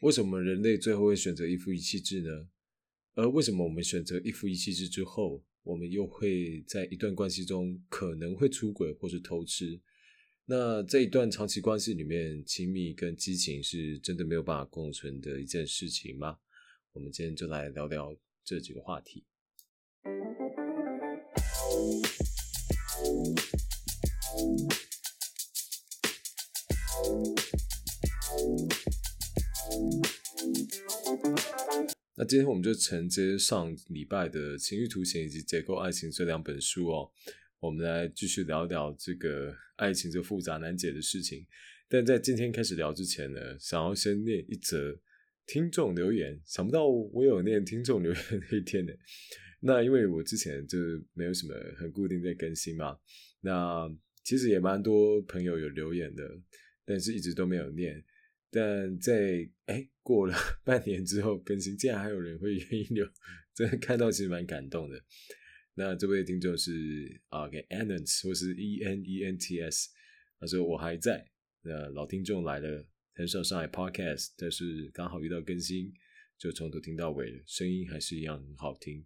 为什么人类最后会选择一夫一妻制呢？而为什么我们选择一夫一妻制之后，我们又会在一段关系中可能会出轨或是偷吃？那这一段长期关系里面，亲密跟激情是真的没有办法共存的一件事情吗？我们今天就来聊聊这几个话题。那今天我们就承接上礼拜的《情欲图形》以及《结构爱情》这两本书哦，我们来继续聊聊这个爱情这复杂难解的事情。但在今天开始聊之前呢，想要先念一则听众留言。想不到我有念听众留言那一天呢。那因为我之前就没有什么很固定在更新嘛，那其实也蛮多朋友有留言的，但是一直都没有念。但在哎过了 半年之后更新，竟然还有人会愿意留，真的看到其实蛮感动的。那这位听众是啊，给 Enents 或是 E N E N T S，他说我还在。那老听众来了，很少上海 Podcast，但是刚好遇到更新，就从头听到尾了，声音还是一样很好听，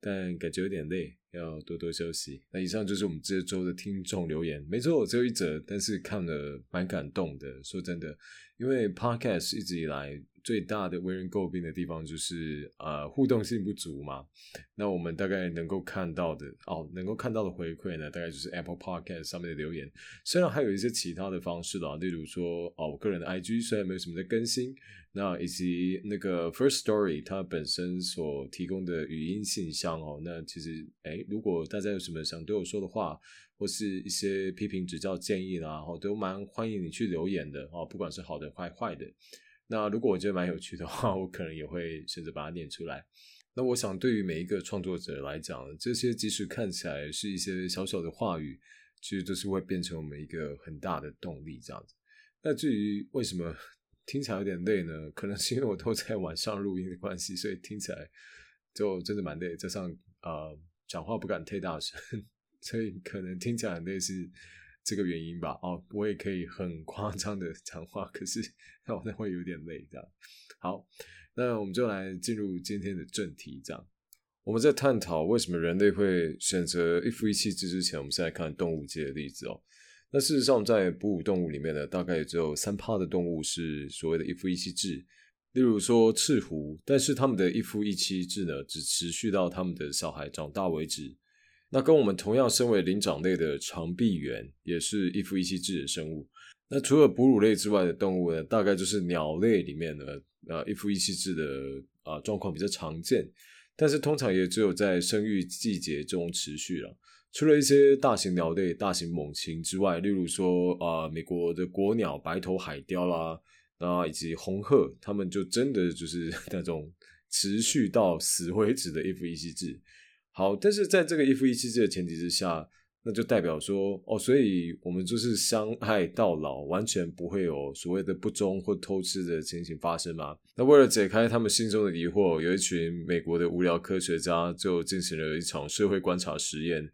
但感觉有点累。要多多休息。那以上就是我们这周的听众留言，没错，只有一则，但是看了蛮感动的。说真的，因为 Podcast 一直以来。最大的为人诟病的地方就是呃互动性不足嘛。那我们大概能够看到的哦，能够看到的回馈呢，大概就是 Apple Podcast 上面的留言。虽然还有一些其他的方式啦，例如说哦，我个人的 IG 虽然没有什么在更新，那以及那个 First Story 它本身所提供的语音信箱哦，那其实哎，如果大家有什么想对我说的话，或是一些批评指教建议啦，哦，都蛮欢迎你去留言的哦，不管是好的坏坏的。那如果我觉得蛮有趣的话，我可能也会选择把它念出来。那我想，对于每一个创作者来讲，这些即使看起来是一些小小的话语，其实都是会变成我们一个很大的动力。这样子。那至于为什么听起来有点累呢？可能是因为我都在晚上录音的关系，所以听起来就真的蛮累。加上呃，讲话不敢太大声，所以可能听起来很累是。这个原因吧，哦，我也可以很夸张的讲话，可是那我那会有点累，这样。好，那我们就来进入今天的正题，这样。我们在探讨为什么人类会选择一夫一妻制之前，我们先来看动物界的例子哦。那事实上，在哺乳动物里面呢，大概也只有三趴的动物是所谓的一夫一妻制，例如说赤狐，但是他们的一夫一妻制呢，只持续到他们的小孩长大为止。那跟我们同样身为灵长类的长臂猿，也是一夫一妻制的生物。那除了哺乳类之外的动物呢，大概就是鸟类里面的呃一夫一妻制的啊状况比较常见，但是通常也只有在生育季节中持续了。除了一些大型鸟类、大型猛禽之外，例如说啊美国的国鸟白头海雕啦，啊以及红鹤，它们就真的就是 那种持续到死为止的一夫一妻制。好，但是在这个一夫一妻制的前提之下，那就代表说，哦，所以我们就是相爱到老，完全不会有所谓的不忠或偷吃的情形发生吗？那为了解开他们心中的疑惑，有一群美国的无聊科学家就进行了一场社会观察实验，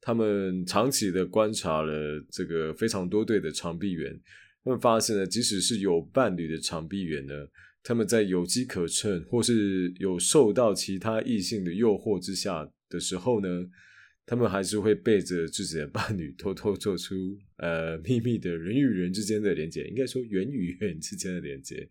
他们长期的观察了这个非常多对的长臂猿，他们发现呢，即使是有伴侣的长臂猿呢。他们在有机可乘或是有受到其他异性的诱惑之下的时候呢，他们还是会背着自己的伴侣偷偷做出呃秘密的人与人之间的连接，应该说人与人之间的连接。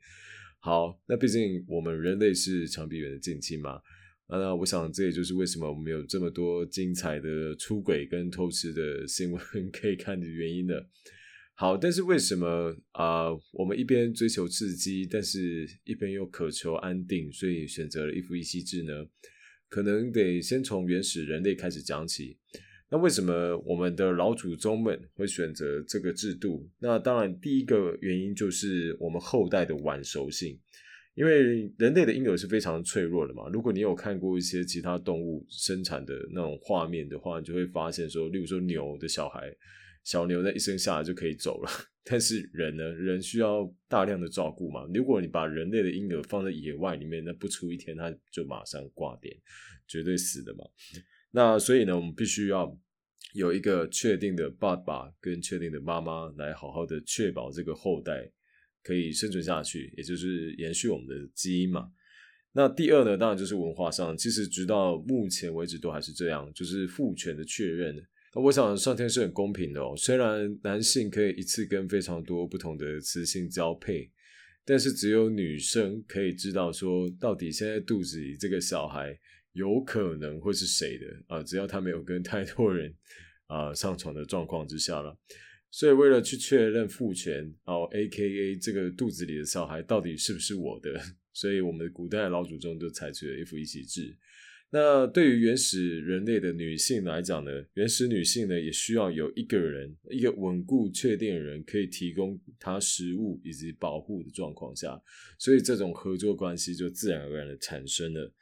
好，那毕竟我们人类是长臂猿的近亲嘛，那我想这也就是为什么我们有这么多精彩的出轨跟偷吃的新闻可以看的原因呢。好，但是为什么啊？我们一边追求刺激，但是一边又渴求安定，所以选择了一夫一妻制呢？可能得先从原始人类开始讲起。那为什么我们的老祖宗们会选择这个制度？那当然，第一个原因就是我们后代的晚熟性，因为人类的婴儿是非常脆弱的嘛。如果你有看过一些其他动物生产的那种画面的话，你就会发现说，例如说牛的小孩。小牛呢一生下来就可以走了，但是人呢？人需要大量的照顾嘛。如果你把人类的婴儿放在野外里面，那不出一天他就马上挂点，绝对死的嘛。那所以呢，我们必须要有一个确定的爸爸跟确定的妈妈来好好的确保这个后代可以生存下去，也就是延续我们的基因嘛。那第二呢，当然就是文化上，其实直到目前为止都还是这样，就是父权的确认。我想上天是很公平的哦，虽然男性可以一次跟非常多不同的雌性交配，但是只有女生可以知道说，到底现在肚子里这个小孩有可能会是谁的啊？只要他没有跟太多人啊上床的状况之下了。所以为了去确认父权哦，A K A 这个肚子里的小孩到底是不是我的？所以，我们古代老祖宗就采取了一夫一妻制。那对于原始人类的女性来讲呢，原始女性呢也需要有一个人，一个稳固、确定的人，可以提供她食物以及保护的状况下，所以这种合作关系就自然而然的产生了。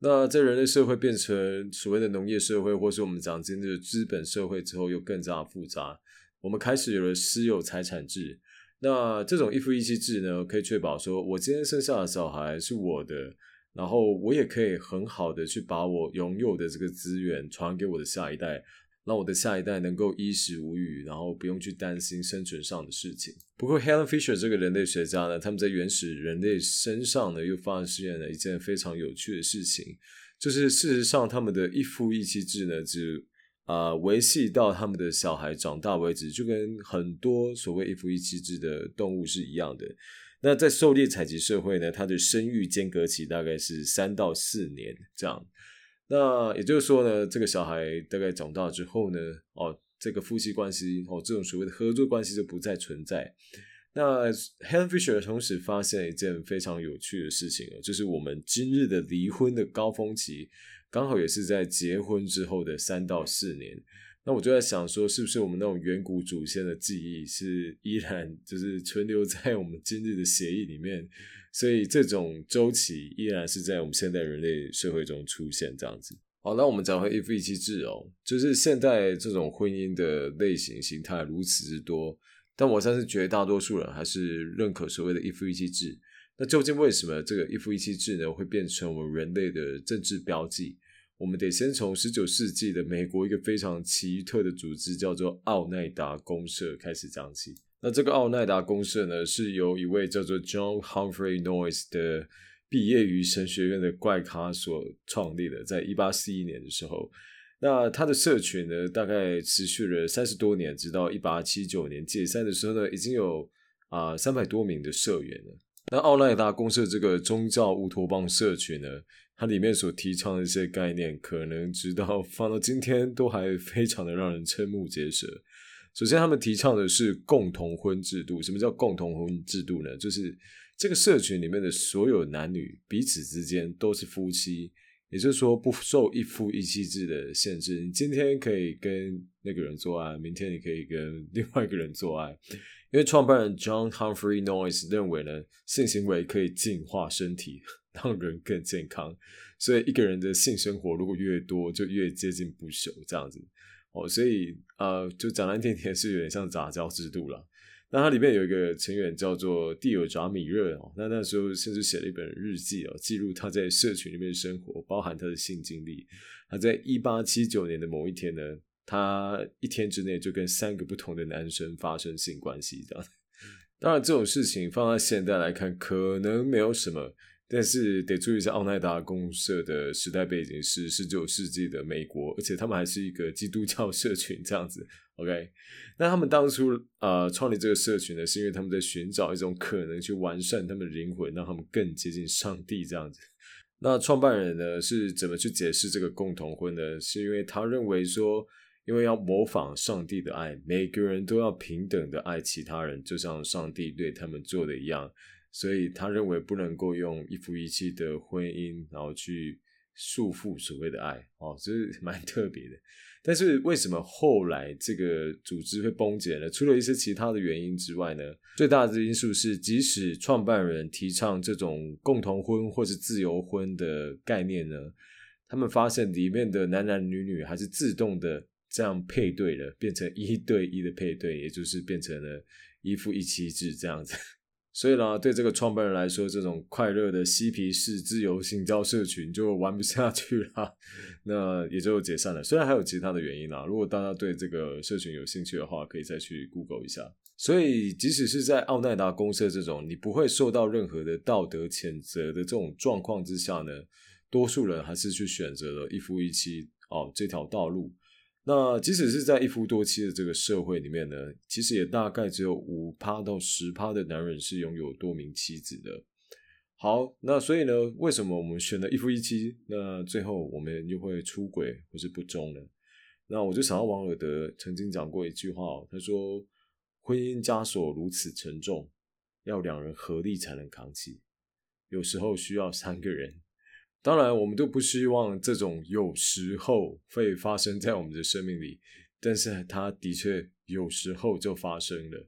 那在人类社会变成所谓的农业社会，或是我们讲今日的资本社会之后，又更加复杂。我们开始有了私有财产制。那这种一夫一妻制呢，可以确保说，我今天生下的小孩是我的，然后我也可以很好的去把我拥有的这个资源传给我的下一代，让我的下一代能够衣食无虞，然后不用去担心生存上的事情。不过，Helen Fisher 这个人类学家呢，他们在原始人类身上呢，又发现了一件非常有趣的事情，就是事实上，他们的一夫一妻制呢，只啊，维系到他们的小孩长大为止，就跟很多所谓一夫一妻制的动物是一样的。那在狩猎采集社会呢，它的生育间隔期大概是三到四年这样。那也就是说呢，这个小孩大概长大之后呢，哦，这个夫妻关系哦，这种所谓的合作关系就不再存在。那 Helen Fisher 同时发现一件非常有趣的事情就是我们今日的离婚的高峰期。刚好也是在结婚之后的三到四年，那我就在想说，是不是我们那种远古祖先的记忆是依然就是存留在我们今日的协议里面，所以这种周期依然是在我们现代人类社会中出现这样子。好，那我们讲回一夫一妻制哦，就是现代这种婚姻的类型形态如此之多，但我相信绝大多数人还是认可所谓的一夫一妻制。那究竟为什么这个一夫一妻制呢会变成我们人类的政治标记？我们得先从十九世纪的美国一个非常奇特的组织叫做奥奈达公社开始讲起。那这个奥奈达公社呢，是由一位叫做 John Humphrey Noyes 的毕业于神学院的怪咖所创立的，在一八四一年的时候。那他的社群呢，大概持续了三十多年，直到一八七九年解散的时候呢，已经有啊三百多名的社员了。那奥奈达公社这个宗教乌托邦社群呢，它里面所提倡的一些概念，可能直到放到今天都还非常的让人瞠目结舌。首先，他们提倡的是共同婚制度。什么叫共同婚制度呢？就是这个社群里面的所有男女彼此之间都是夫妻，也就是说不受一夫一妻制的限制。你今天可以跟那个人做爱，明天你可以跟 另外一个人做爱。因为创办人 John Humphrey Noyes 认为呢，性行为可以净化身体，让人更健康，所以一个人的性生活如果越多，就越接近不朽这样子。哦，所以呃，就讲难听点是有点像杂交制度了。那它里面有一个成员叫做蒂尔扎米热哦，那那时候甚至写了一本日记哦，记录他在社群里面的生活，包含他的性经历。他在一八七九年的某一天呢。他一天之内就跟三个不同的男生发生性关系，这样。当然，这种事情放在现代来看，可能没有什么。但是得注意一下，奥奈达公社的时代背景是十九世纪的美国，而且他们还是一个基督教社群，这样子。OK，那他们当初呃创立这个社群呢，是因为他们在寻找一种可能去完善他们的灵魂，让他们更接近上帝，这样子。那创办人呢是怎么去解释这个共同婚呢？是因为他认为说。因为要模仿上帝的爱，每个人都要平等的爱其他人，就像上帝对他们做的一样。所以他认为不能够用一夫一妻的婚姻，然后去束缚所谓的爱。哦，这是 蛮特别的。但是为什么后来这个组织会崩解呢？除了一些其他的原因之外呢？最大的因素是，即使创办人提倡这种共同婚或是自由婚的概念呢，他们发现里面的男男女女还是自动的。这样配对了，变成一对一的配对，也就是变成了一夫一妻制这样子。所以呢，对这个创办人来说，这种快乐的嬉皮士自由性交社群就玩不下去了，那也就解散了。虽然还有其他的原因啦，如果大家对这个社群有兴趣的话，可以再去 Google 一下。所以，即使是在奥奈达公社这种你不会受到任何的道德谴责的这种状况之下呢，多数人还是去选择了一夫一妻哦这条道路。那即使是在一夫多妻的这个社会里面呢，其实也大概只有五趴到十趴的男人是拥有多名妻子的。好，那所以呢，为什么我们选了一夫一妻？那最后我们又会出轨或是不忠呢？那我就想到王尔德曾经讲过一句话哦，他说：“婚姻枷锁如此沉重，要两人合力才能扛起，有时候需要三个人。”当然，我们都不希望这种有时候会发生在我们的生命里，但是它的确有时候就发生了。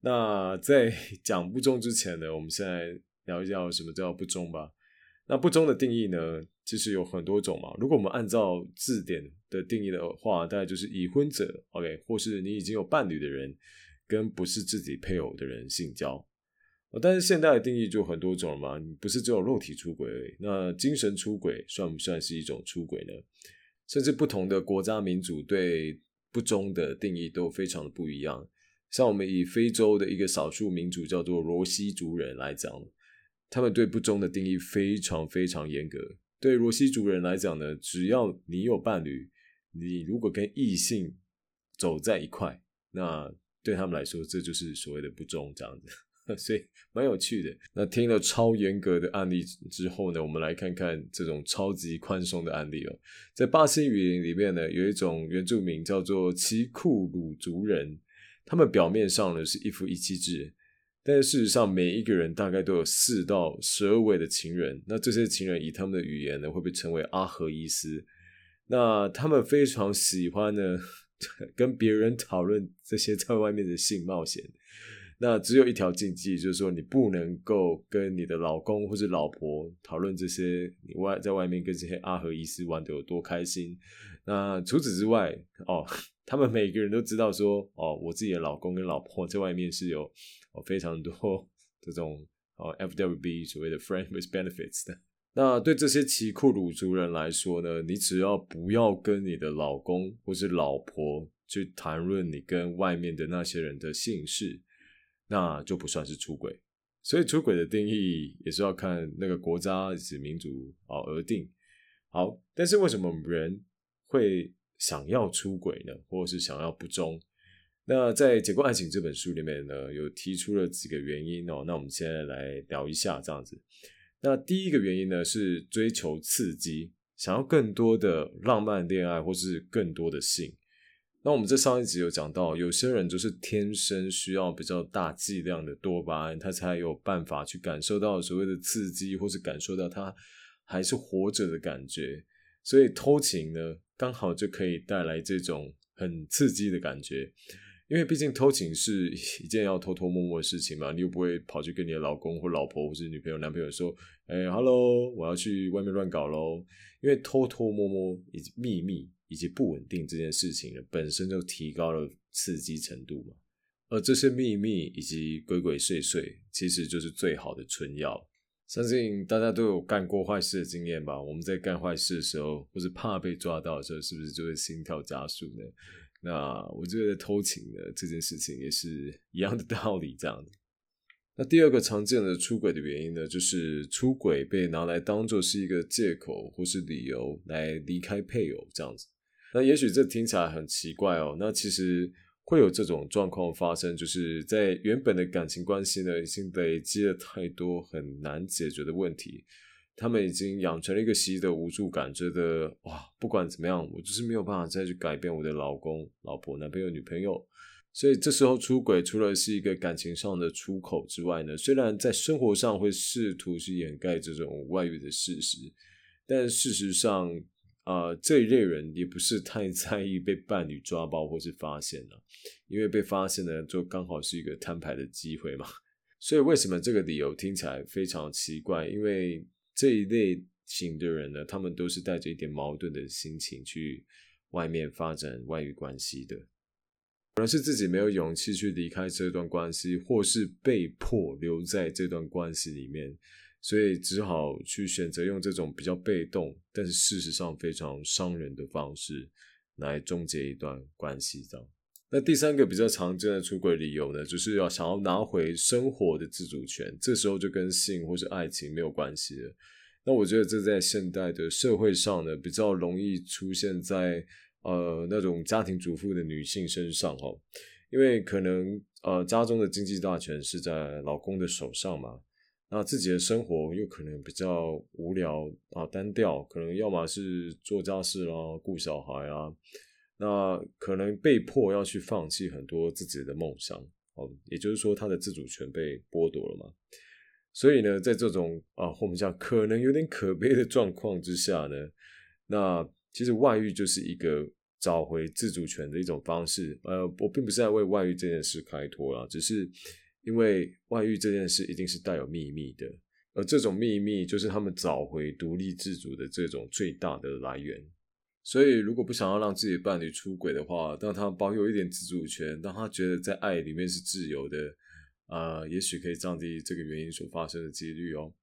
那在 讲不忠之前呢，我们现在聊一下什么叫不忠吧。那不忠的定义呢，其实有很多种嘛。如果我们按照字典的定义的话，大概就是已婚者，OK，或是你已经有伴侣的人，跟不是自己配偶的人性交。但是现代的定义就很多种了嘛，你不是只有肉体出轨而已，那精神出轨算不算是一种出轨呢？甚至不同的国家民族对不忠的定义都非常的不一样。像我们以非洲的一个少数民族叫做罗西族人来讲，他们对不忠的定义非常非常严格。对罗西族人来讲呢，只要你有伴侣，你如果跟异性走在一块，那对他们来说这就是所谓的不忠这样子。所以蛮有趣的。那听了超严格的案例之后呢，我们来看看这种超级宽松的案例哦。在巴西语里面呢，有一种原住民叫做奇库鲁族人，他们表面上呢是一夫一妻制，但是事实上每一个人大概都有四到十二位的情人。那这些情人以他们的语言呢，会被称为阿合伊斯。那他们非常喜欢呢 跟别人讨论这些在外面的性冒险。那只有一条禁忌，就是说你不能够跟你的老公或者老婆讨论这些你外在外面跟这些阿和医师玩的有多开心。那除此之外，哦，他们每个人都知道说，哦，我自己的老公跟老婆在外面是有哦非常多这种哦 FWB 所谓的 friend with benefits 的。那对这些奇库鲁族人来说呢，你只要不要跟你的老公或是老婆去谈论你跟外面的那些人的姓氏。那就不算是出轨，所以出轨的定义也是要看那个国家及民族啊而定。好，但是为什么人会想要出轨呢？或者是想要不忠？那在《结构爱情》这本书里面呢，有提出了几个原因哦。那我们现在来聊一下这样子。那第一个原因呢是追求刺激，想要更多的浪漫恋爱，或是更多的性。那我们在上一集有讲到，有些人就是天生需要比较大剂量的多巴胺，他才有办法去感受到所谓的刺激，或是感受到他还是活着的感觉。所以偷情呢，刚好就可以带来这种很刺激的感觉。因为毕竟偷情是一件要偷偷摸摸的事情嘛，你又不会跑去跟你的老公或老婆或是女朋友、男朋友说：“哎，hello，我要去外面乱搞喽。”因为偷偷摸摸以及秘密。以及不稳定这件事情呢，本身就提高了刺激程度嘛。而这些秘密以及鬼鬼祟祟，其实就是最好的春药。相信大家都有干过坏事的经验吧？我们在干坏事的时候，或是怕被抓到的时候，是不是就会心跳加速呢？那我觉得偷情的这件事情也是一样的道理，这样子。那第二个常见的出轨的原因呢，就是出轨被拿来当做是一个借口或是理由来离开配偶这样子。那也许这听起来很奇怪哦。那其实会有这种状况发生，就是在原本的感情关系呢，已经累积了太多很难解决的问题，他们已经养成了一个习的无助感，觉得哇，不管怎么样，我就是没有办法再去改变我的老公、老婆、男朋友、女朋友。所以这时候出轨，除了是一个感情上的出口之外呢，虽然在生活上会试图去掩盖这种外遇的事实，但事实上。啊，这一类人也不是太 在意被伴侣抓包或是发现了，因为被发现呢，就刚好是一个摊牌的机会嘛。所以为什么这个理由听起来非常奇怪？因为这一类型的人呢，他们都是带着一点矛盾的心情去外面发展外遇关系的。可能是自己没有勇气去离开这段关系，或是被迫留在这段关系里面，所以只好去选择用这种比较被动，但是事实上非常伤人的方式来终结一段关系。这样，那第三个比较常见的出轨理由呢，就是要想要拿回生活的自主权，这时候就跟性或是爱情没有关系了。那我觉得这在现代的社会上呢，比较容易出现在。呃，那种家庭主妇的女性身上哈，因为可能呃家中的经济大权是在老公的手上嘛，那自己的生活又可能比较无聊啊单调，可能要么是做家事啦、顾小孩啊，那可能被迫要去放弃很多自己的梦想哦，也就是说他的自主权被剥夺了嘛，所以呢，在这种啊我们讲可能有点可悲的状况之下呢，那。其实外遇就是一个找回自主权的一种方式。呃，我并不是在为外遇这件事开脱了，只是因为外遇这件事一定是带有秘密的，而这种秘密就是他们找回独立自主的这种最大的来源。所以，如果不想要让自己的伴侣出轨的话，让他保有一点自主权，让他觉得在爱里面是自由的，啊，也许可以降低这个原因所发生的几率哦。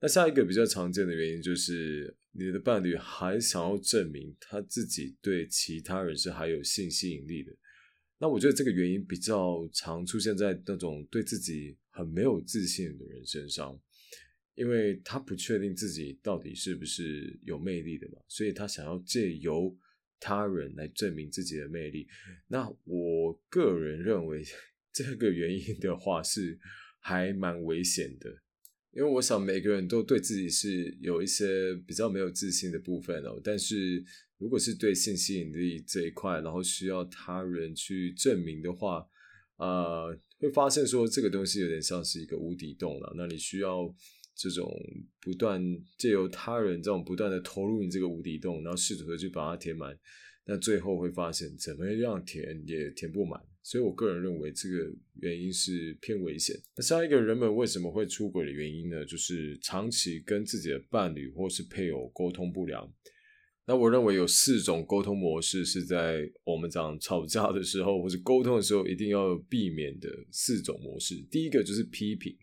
那下一个比较常见的原因就是。你的伴侣还想要证明他自己对其他人是还有性吸引力的，那我觉得这个原因比较常出现在那种对自己很没有自信的人身上，因为他不确定自己到底是不是有魅力的嘛，所以他想要借由他人来证明自己的魅力。那我个人认为 这个原因的话是还蛮危险的。因为我想每个人都对自己是有一些比较没有自信的部分哦，但是如果是对性吸引力这一块，然后需要他人去证明的话，呃，会发现说这个东西有点像是一个无底洞了。那你需要这种不断借由他人这种不断的投入你这个无底洞，然后试图的去把它填满。那最后会发现，怎么样填也填不满，所以我个人认为这个原因是偏危险。那下一个人们为什么会出轨的原因呢？就是长期跟自己的伴侣或是配偶沟通不良。那我认为有四种沟通模式是在我们讲吵架的时候或者沟通的时候一定要避免的四种模式。第一个就是批评。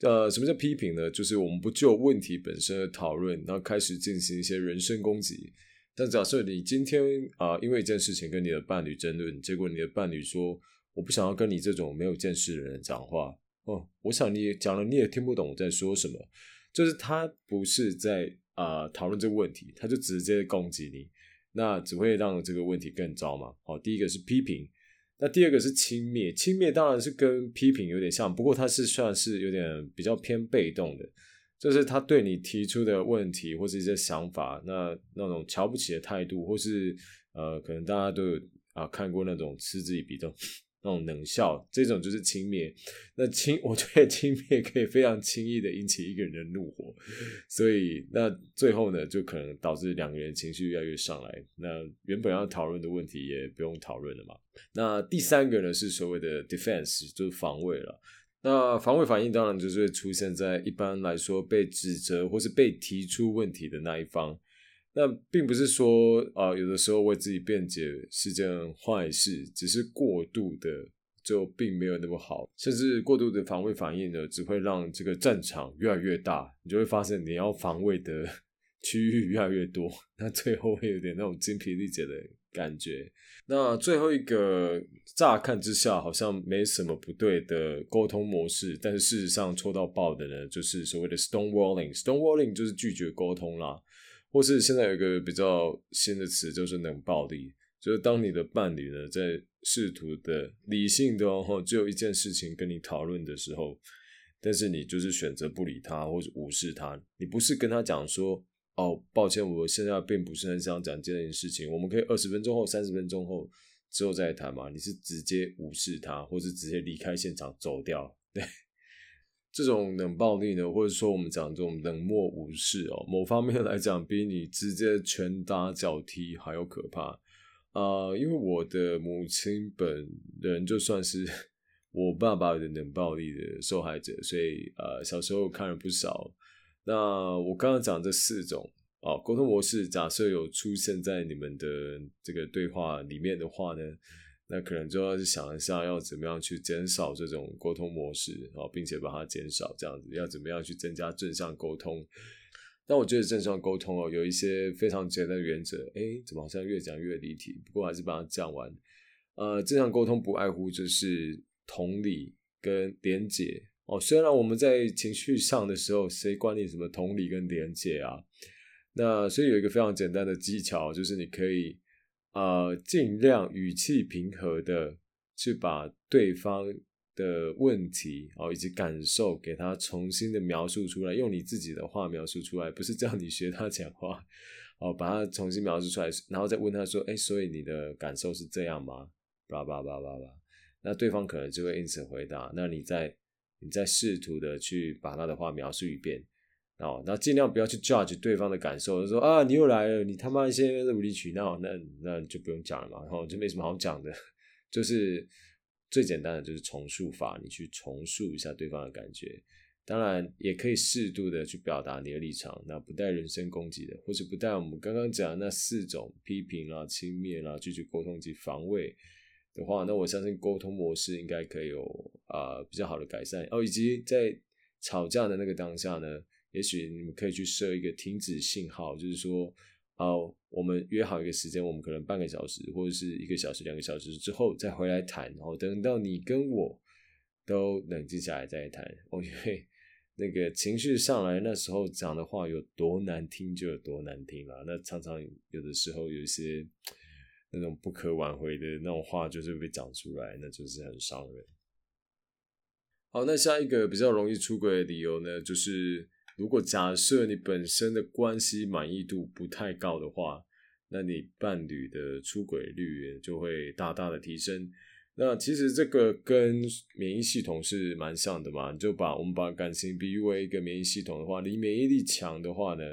呃，什么叫批评呢？就是我们不就问题本身的讨论，然后开始进行一些人身攻击。但假设你今天啊，因为一件事情跟你的伴侣争论，结果你的伴侣说：“我不想要跟你这种没有见识的人讲话。”哦，我想你讲了你也听不懂我在说什么，就是他不是在啊讨论这个问题，他就直接攻击你，那只会让这个问题更糟嘛。好，第一个是批评，那第二个是轻蔑，轻蔑当然是跟批评有点像，不过它是算是有点比较偏被动的。就是他对你提出的问题或者一些想法，那那种瞧不起的态度，或是呃，可能大家都有啊看过那种嗤之以鼻的那种冷笑，这种就是轻蔑。那轻，我觉得轻蔑可以非常轻易的引起一个人的怒火，所以那最后呢，就可能导致两个人情绪越来越上来，那原本要讨论的问题也不用讨论了嘛。那第三个呢是所谓的 defense，就是防卫了。那防卫反应当然就是会出现在一般来说被指责或是被提出问题的那一方。那并不是说啊，有的时候为自己辩解是件坏事，只是过度的就并没有那么好。甚至过度的防卫反应呢，只会让这个战场越来越大，你就会发现你要防卫的 区域越来越多，那最后会有点那种精疲力竭的感觉。那最后一个，乍看之下好像没什么不对的沟通模式，但是事实上戳到爆的呢，就是所谓的 stonewalling。stonewalling 就是拒绝沟通啦，或是现在有一个比较新的词，就是冷暴力。就是当你的伴侣呢，在试图的理性的哦，只有一件事情跟你讨论的时候，但是你就是选择不理他，或者无视他，你不是跟他讲说。哦，抱歉，我现在并不是很想讲这件事情。我们可以二十分钟后、三十分钟后之后再谈嘛？你是直接无视他，或是直接离开现场走掉？对，这种冷暴力呢，或者说我们讲这种冷漠无视哦，某方面来讲，比你直接拳打脚踢还要可怕啊！因为我的母亲本人就算是我爸爸的冷暴力的受害者，所以呃，小时候看了不少。那我刚刚讲这四种啊沟通模式，假设有出现在你们的这个对话里面的话呢，那可能就要去想一下，要怎么样去减少这种沟通模式啊，并且把它减少，这样子要怎么样去增加正向沟通？但我觉得正向沟通哦，有一些非常简单的原则。哎，怎么好像越讲越离题？不过还是把它讲完。呃，正向沟通不外乎就是同理跟连结哦。虽然我们在情绪上的时候，谁管你什么同理跟连结啊？那所以有一个非常简单的技巧，就是你可以。呃，尽量语气平和的去把对方的问题哦以及感受给他重新的描述出来，用你自己的话描述出来，不是叫你学他讲话哦，把它重新描述出来，然后再问他说：“哎，所以你的感受是这样吗？”叭叭叭叭叭，那对方可能就会因此回答。那你再你再试图的去把他的话描述一遍。哦，那尽量不要去 judge 对方的感受，就说啊，你又来了，你他妈一些无理取闹，那那就不用讲了嘛，然后就没什么好讲的，就是最简单的就是重述法，你去重述一下对方的感觉，当然也可以适度的去表达你的立场，那不带人身攻击的，或者不带我们刚刚讲那四种批评啦、轻蔑啦、拒绝沟通及防卫的话，那我相信沟通模式应该可以有啊比较好的改善哦，以及在吵架的那个当下呢。也许你们可以去设一个停止信号，就是说，好，我们约好一个时间，我们可能半个小时或者是一个小时、两个小时之后再回来谈，然后等到你跟我都冷静下来再谈。哦，因为那个情绪上来，那时候讲的话有多难听就有多难听了。那常常有的时候有一些那种不可挽回的那种话，就是被讲出来，那就是很伤人。好，那下一个比较容易出轨的理由呢，就是。如果假设你本身的关系满意度不太高的话，那你伴侣的出轨率就会大大的提升。那其实这个跟免疫系统是蛮像的嘛，就把我们把感情比喻为一个免疫系统的话，你免疫力强的话呢，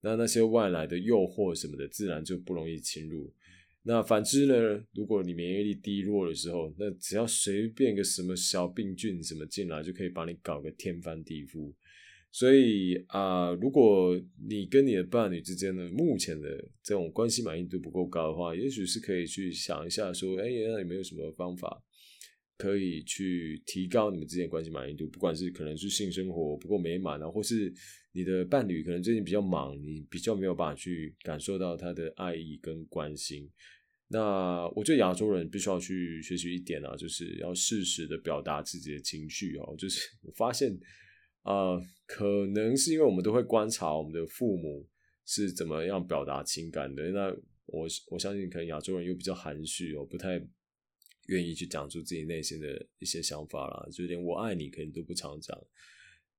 那那些外来的诱惑什么的，自然就不容易侵入。那反之呢，如果你免疫力低落的时候，那只要随便个什么小病菌什么进来，就可以把你搞个天翻地覆。所以啊，如果你跟你的伴侣之间的目前的这种关系满意度不够高的话，也许是可以去想一下，说，哎，那有没有什么方法可以去提高你们之间关系满意度？不管是可能是性生活不够美满啊，或是你的伴侣可能最近比较忙，你比较没有办法去感受到他的爱意跟关心。那我觉得亚洲人必须要去学习一点啊，就是要适时的表达自己的情绪哦。就是我发现。呃，可能是因为我们都会观察我们的父母是怎么样表达情感的。那我我相信，可能亚洲人又比较含蓄哦，不太愿意去讲出自己内心的一些想法啦，就连“我爱你”可能都不常讲。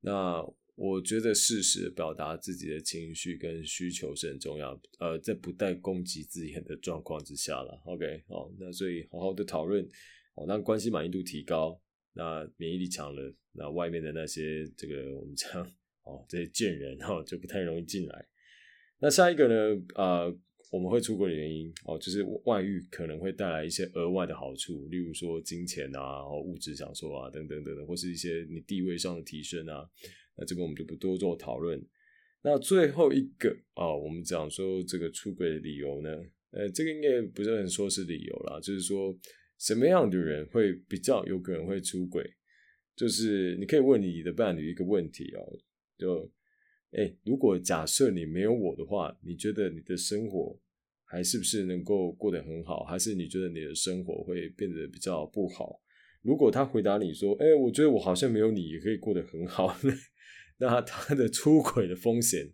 那我觉得适时表达自己的情绪跟需求是很重要。呃，在不带攻击字眼的状况之下了。OK，好，那所以好好的讨论，哦，让关系满意度提高。那免疫力强了，那外面的那些这个我们讲哦，这些贱人哈就不太容易进来。那下一个呢？呃，我们会出轨的原因哦，就是外遇可能会带来一些额外的好处，例如说金钱啊、物质享受啊等等等等，或是一些你地位上的提升啊。那这个我们就不多做讨论。那最后一个啊，我们讲说这个出轨的理由呢，呃，这个应该不是很说是理由啦，就是说。什么样的人会比较有可能会出轨？就是你可以问你的伴侣一个问题哦，就，哎，如果假设你没有我的话，你觉得你的生活还是不是能够过得很好？还是你觉得你的生活会变得比较不好？如果他回答你说，哎，我觉得我好像没有你也可以过得很好，那他的出轨的风险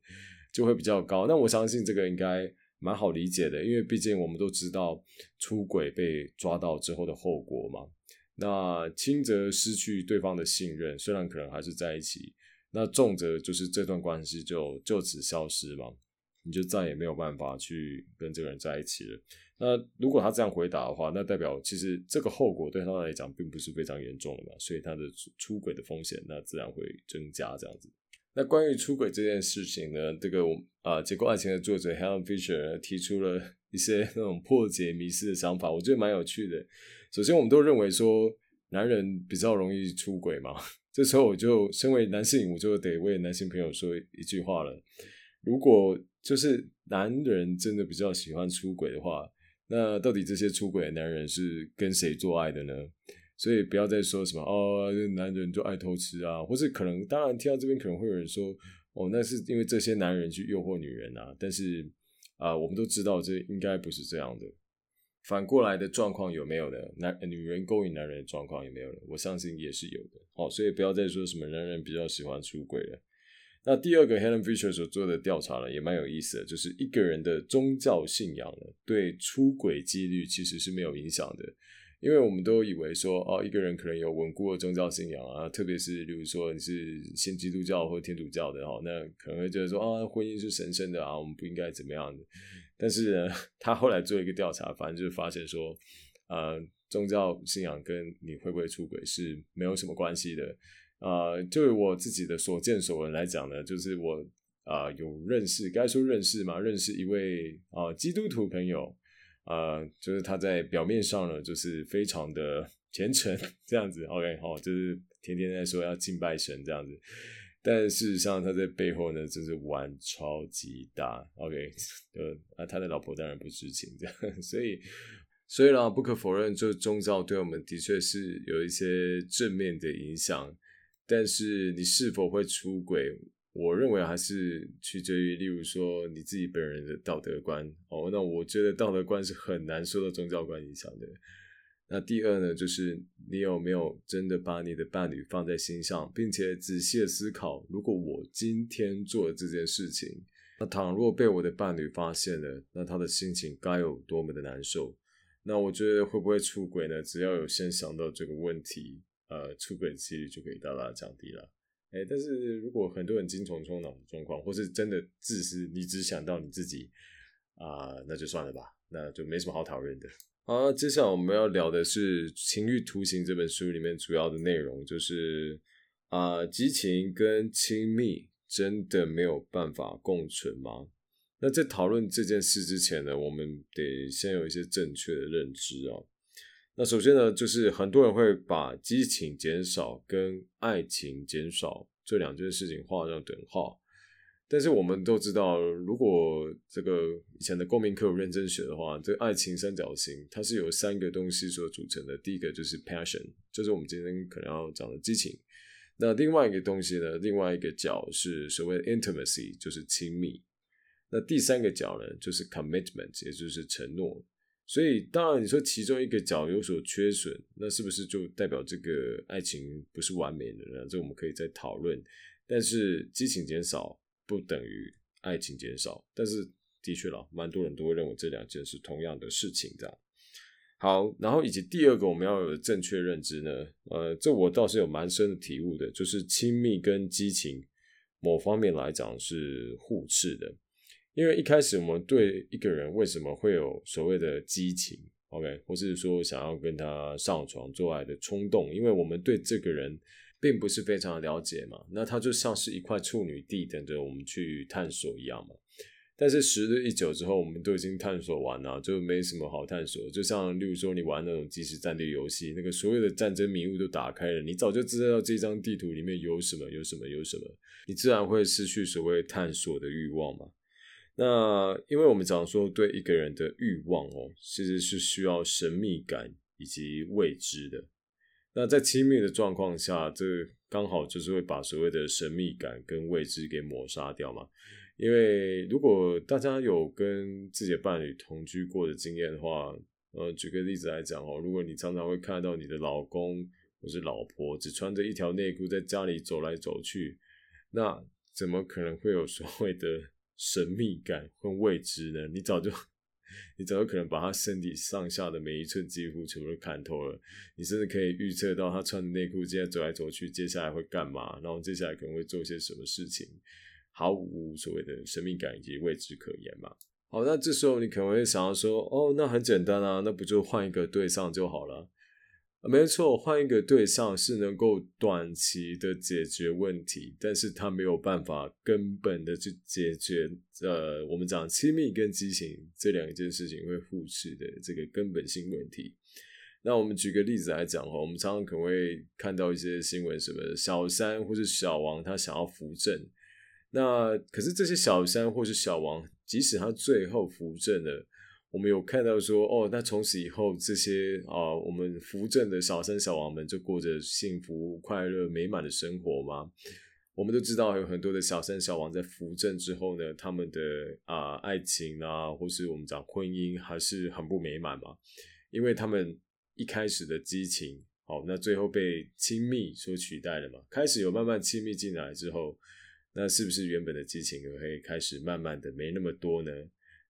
就会比较高。那我相信这个应该。蛮好理解的，因为毕竟我们都知道出轨被抓到之后的后果嘛。那轻则失去对方的信任，虽然可能还是在一起；那重则就是这段关系就就此消失嘛，你就再也没有办法去跟这个人在一起了。那如果他这样回答的话，那代表其实这个后果对他来讲并不是非常严重的嘛，所以他的出轨的风险那自然会增加这样子。那关于出轨这件事情呢，这个我啊结构爱情的作者 Helen Fisher 提出了一些那种破解迷思的想法，我觉得蛮有趣的。首先，我们都认为说男人比较容易出轨嘛，这时候我就身为男性，我就得为男性朋友说一句话了：如果就是男人真的比较喜欢出轨的话，那到底这些出轨的男人是跟谁做爱的呢？所以不要再说什么哦，男人就爱偷吃啊，或是可能当然听到这边可能会有人说哦，那是因为这些男人去诱惑女人啊。但是啊，我们都知道这应该不是这样的。反过来的状况有没有呢？男女人勾引男人的状况有没有呢？我相信也是有的。好，所以不要再说什么男人比较喜欢出轨了。那第二个 Helen Fisher 所做的调查呢，也蛮有意思的，就是一个人的宗教信仰呢，对出轨几率其实是没有影响的。因为我们都以为说，哦，一个人可能有稳固的宗教信仰啊，特别是比如说你是信基督教或天主教的哦，那可能会觉得说，啊，婚姻是神圣的啊，我们不应该怎么样的。但是呢，他后来做一个调查，反正就是发现说，呃，宗教信仰跟你会不会出轨是没有什么关系的。呃，就我自己的所见所闻来讲呢，就是我啊有认识，该说认识嘛，认识一位啊基督徒朋友，呃，就是他在表面上呢，就是非常的虔诚这样子，OK，好，就是天天在说要敬拜神这样子。但事实上，他在背后呢，真是玩超级大。OK，呃，啊，他的老婆当然不知情，这样，所以，所以呢，不可否认，就宗教对我们的确是有一些正面的影响。但是，你是否会出轨，我认为还是取决于，例如说你自己本人的道德观。哦，那我觉得道德观是很难受到宗教观影响的。那第二呢，就是你有没有真的把你的伴侣放在心上，并且仔细的思考，如果我今天做了这件事情，那倘若被我的伴侣发现了，那他的心情该有多么的难受？那我觉得会不会出轨呢？只要有先想到这个问题，呃，出轨几率就可以大大降低了。哎，但是如果很多人精虫充脑的状况，或是真的自私，你只想到你自己啊，那就算了吧，那就没什么好讨论的。好，接下来我们要聊的是《情欲图形》这本书里面主要的内容，就是啊，激情跟亲密真的没有办法共存吗？那在讨论这件事之前呢，我们得先有一些正确的认知啊。那首先呢，就是很多人会把激情减少跟爱情减少这两件事情画上等号。但是我们都知道，如果这个以前的公民课有认真学的话，这爱情三角形它是由三个东西所组成的。第一个就是 passion，就是我们今天可能要讲的激情。那另外一个东西呢，另外一个角是所谓 intimacy，就是亲密。那第三个角呢，就是 commitment，也就是承诺。所以当然你说其中一个角有所缺损，那是不是就代表这个爱情不是完美的呢？这我们可以再讨论。但是激情减少。不等于爱情减少，但是的确啦，蛮多人都会认为这两件是同样的事情的。好，然后以及第二个我们要有正确认知呢，呃，这我倒是有蛮深的体悟的，就是亲密跟激情某方面来讲是互斥的。因为一开始我们对一个人为什么会有所谓的激情，OK，或是说想要跟他上床做爱的冲动，因为我们对这个人。并不是非常了解嘛，那他就像是一块处女地，等着我们去探索一样嘛。但是时日一久之后，我们都已经探索完了，就没什么好探索。就像例如说，你玩那种即时战略游戏，那个所有的战争迷雾都打开了，你早就知道这张地图里面有什么，有什么，有什么，你自然会失去所谓探索的欲望嘛。那因为我们常说，对一个人的欲望哦，其实是需要神秘感以及未知的。那在亲密的状况下，这刚好就是会把所谓的神秘感跟未知给抹杀掉嘛。因为如果大家有跟自己的伴侣同居过的经验的话，呃，举个例子来讲哦，如果你常常会看到你的老公或是老婆只穿着一条内裤在家里走来走去，那怎么可能会有所谓的神秘感和未知呢？你早就。你早就可能把他身体上下的每一寸肌肤全部都看透了？你甚至可以预测到他穿的内裤今天走来走去，接下来会干嘛？然后接下来可能会做些什么事情？毫无所谓的神秘感以及未知可言嘛？好，那这时候你可能会想要说：哦，那很简单啊，那不就换一个对象就好了？没错，换一个对象是能够短期的解决问题，但是他没有办法根本的去解决。呃，我们讲亲密跟激情这两件事情会互斥的这个根本性问题。那我们举个例子来讲哈，我们常常可能会看到一些新闻，什么小三或是小王他想要扶正，那可是这些小三或是小王，即使他最后扶正了。我们有看到说，哦，那从此以后这些啊，我们扶正的小三小王们就过着幸福、快乐、美满的生活吗？我们都知道有很多的小三小王在扶正之后呢，他们的啊爱情啊，或是我们讲婚姻还是很不美满嘛，因为他们一开始的激情，好，那最后被亲密所取代了嘛，开始有慢慢亲密进来之后，那是不是原本的激情也会开始慢慢的没那么多呢？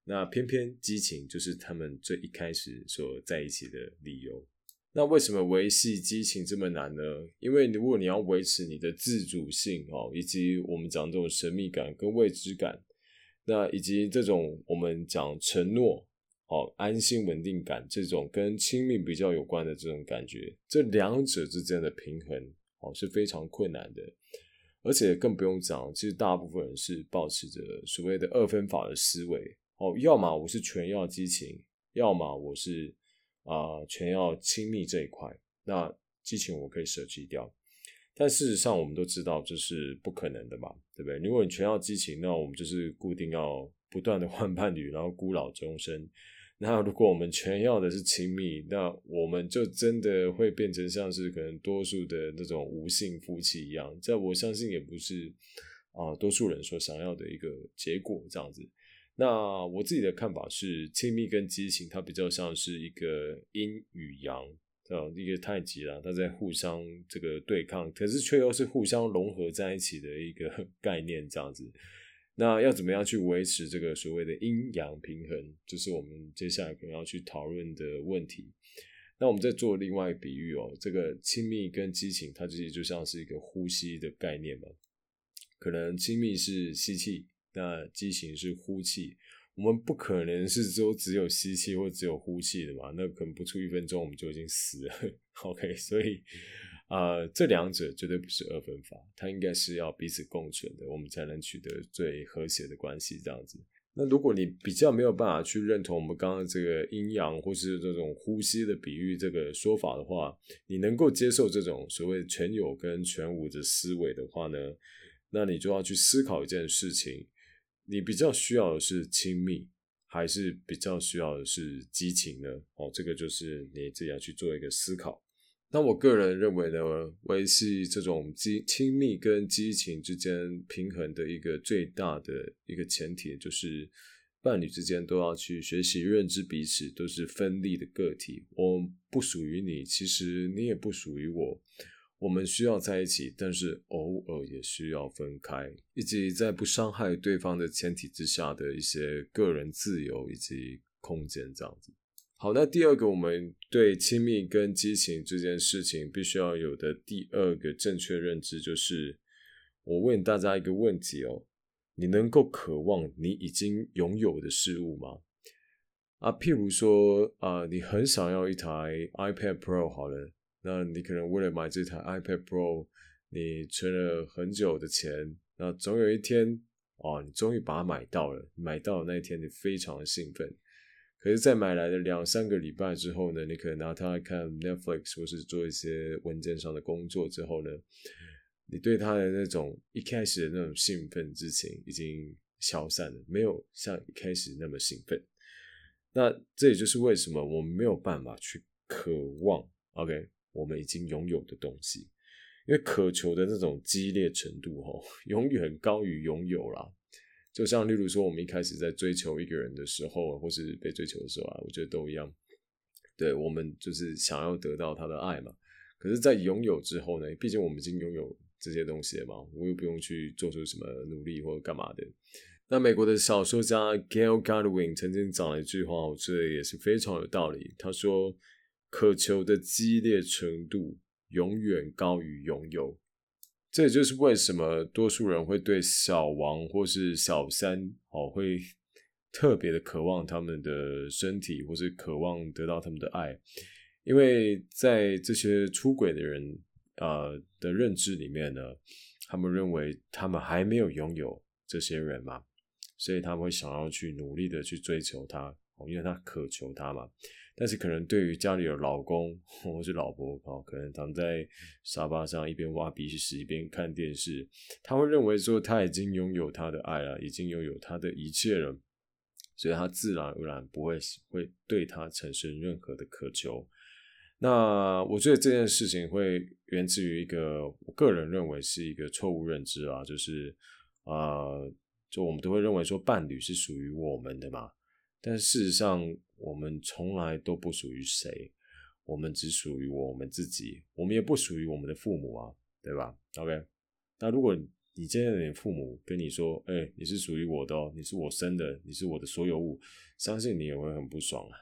那偏偏激情就是他们最一开始所在一起的理由。那为什么维系激情这么难呢？因为如果你要维持你的自主性哦，以及我们讲这种神秘感跟未知感，那以及这种我们讲承诺哦、安心稳定感这种跟亲密比较有关的这种感觉，这两者之间的平衡哦是非常困难的。而且更不用讲，其实大部分人是保持着所谓的二分法的思维。哦，要么我是全要激情，要么我是啊全要亲密这一块。那激情我可以舍弃掉，但事实上我们都知道这是不可能的嘛，对不对？如果你全要激情，那我们就是固定要不断的 换伴侣，然后孤老终生。那如果我们全要的是亲密，那我们就真的会变成像是可能多数的那种无性夫妻一样。这我相信也不是啊多数人所想要的一个结果，这样子。那我自己的看法是，亲密跟激情，它比较像是一个阴与阳的一个太极啦，它在互相这个对抗，可是却又是互相融合在一起的一个 概念，这样子。那要怎么样去维持这个所谓的阴阳平衡，就是我们接下来可能要去讨论的问题。那我们再做另外一个比喻哦，这个亲密跟激情，它其实就像是一个呼吸的概念嘛，可能亲密是吸气。那激情是呼气，我们不可能是说只有吸气或只有呼气的嘛？那可能不出一分钟我们就已经死了。OK，所以啊，这两者绝对不是二分法，它应该是要彼此共存的，我们才能取得最和谐的关系。这样子，那如果你比较没有办法去认同我们刚刚这个阴阳或是这种呼吸的比喻这个说法的话，你能够接受这种所谓全有跟全无的思维的话呢？那你就要去思考一件事情。你比较需要的是亲密，还是比较需要的是激情呢？哦，这个就是你自己要去做一个思考。那我个人认为呢，维系这种激亲密跟激情之间平衡的一个最大的一个前提，就是伴侣之间都要去学习认知彼此都是分立的个体，我不属于你，其实你也不属于我。我们需要在一起，但是偶尔也需要分开，以及在不伤害对方的前提之下的一些个人自由以及空间，这样子。好，那第二个，我们对亲密跟激情这件事情必须要有的第二个正确认知，就是我问大家一个问题哦：你能够渴望你已经拥有的事物吗？啊，譬如说啊，你很想要一台 iPad Pro，好了。那你可能为了买这台 iPad Pro，你存了很久的钱，那总有一天，哦，你终于把它买到了。买到那一天，你非常的兴奋。可是，在买来的两三个礼拜之后呢，你可能拿它来看 Netflix 或是做一些文件上的工作之后呢，你对它的那种一开始的那种兴奋之情已经消散了，没有像一开始那么兴奋。那这也就是为什么我们没有办法去渴望，OK？我们已经拥有的东西，因为渴求的那种激烈程度，吼，永远高于拥有啦。就像例如说，我们一开始在追求一个人的时候，或是被追求的时候啊，我觉得都一样。对我们就是想要得到他的爱嘛。可是，在拥有之后呢，毕竟我们已经拥有这些东西了嘛，我又不用去做出什么努力或者干嘛的。那美国的小说家 Gail Godwin 曾经讲了一句话，我觉得也是非常有道理。他说。渴求的激烈程度永远高于拥有，这也就是为什么多数人会对小王或是小三哦，会特别的渴望他们的身体，或是渴望得到他们的爱，因为在这些出轨的人啊的认知里面呢，他们认为他们还没有拥有这些人嘛，所以他们会想要去努力的去追求他，因为他渴求他嘛。但是可能对于家里的老公或是老婆哦，可能躺在沙发上一边挖鼻屎一边看电视，他会认为说他已经拥有他的爱了，已经拥有他的一切了。所以他自然而然不会会对他产生任何的渴求。那我觉得这件事情会源自于一个我个人认为是一个错误认知啊，就是啊，就我们都会认为说伴侣是属于我们的嘛，但事实上我们从来都不属于谁，我们只属于我们自己，我们也不属于我们的父母啊，对吧？OK，那如果你今天的父母跟你说，哎，你是属于我的哦，你是我生的，你是我的所有物，相信你也会很不爽啊。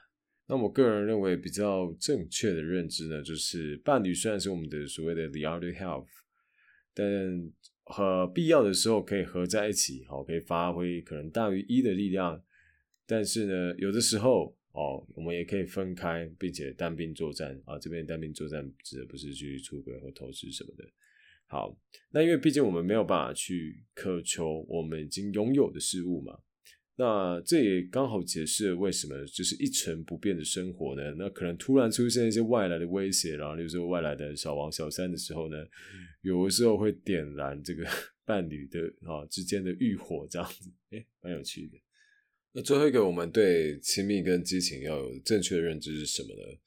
那我个人认为比较正确的认知呢，就是伴侣虽然是我们的所谓的 the other half，但和必要的时候可以合在一起，好，可以发挥可能大于一的力量。但是呢，有的时候哦，我们也可以分开，并且单兵作战啊。这边单兵作战指的不是去出轨或投资什么的。好，那因为毕竟我们没有办法去渴求我们已经拥有的事物嘛。那这也刚好解释了为什么就是一成不变的生活呢？那可能突然出现一些外来的威胁，然后比如说外来的小王小三的时候呢，有的时候会点燃这个 伴侣的啊之间的欲火，这样子，哎，蛮有趣的。那最后一个，我们对亲密跟激情要有正确的认知是什么呢？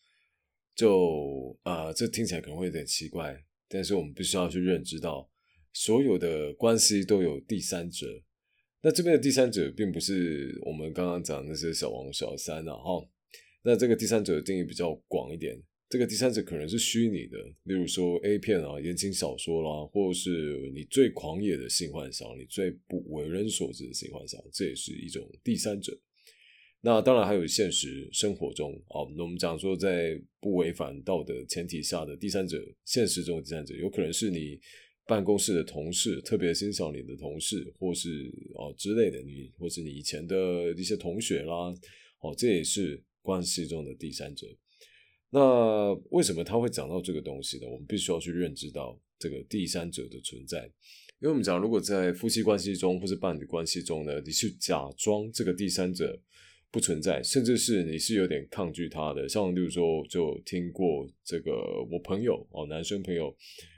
就啊，这听起来可能会有点奇怪，但是我们必须要去认知到，所有的关系都有第三者。那这边的第三者并不是我们刚刚讲那些小王小三啊，哈。那这个第三者的定义比较广一点，这个第三者可能是虚拟的，例如说 A 片啊、言情小说啦，或者是你最狂野的性幻想，你最不为人所知的性幻想，这也是一种第三者。那当然还有现实生活中啊，那我们讲说在不违反道德前提下的第三者，现实中的第三者有可能是你。办公室的同事特别欣赏你的同事，或是哦之类的，你或是你以前的一些同学啦，哦，这也是关系中的第三者。那为什么他会讲到这个东西呢？我们必须要去认知到这个第三者的存在。因为我们讲，如果在夫妻关系中或是伴侣关系中呢，你是假装这个第三者不存在，甚至是你是有点抗拒他的。像例如说，就听过这个我朋友哦，男生朋友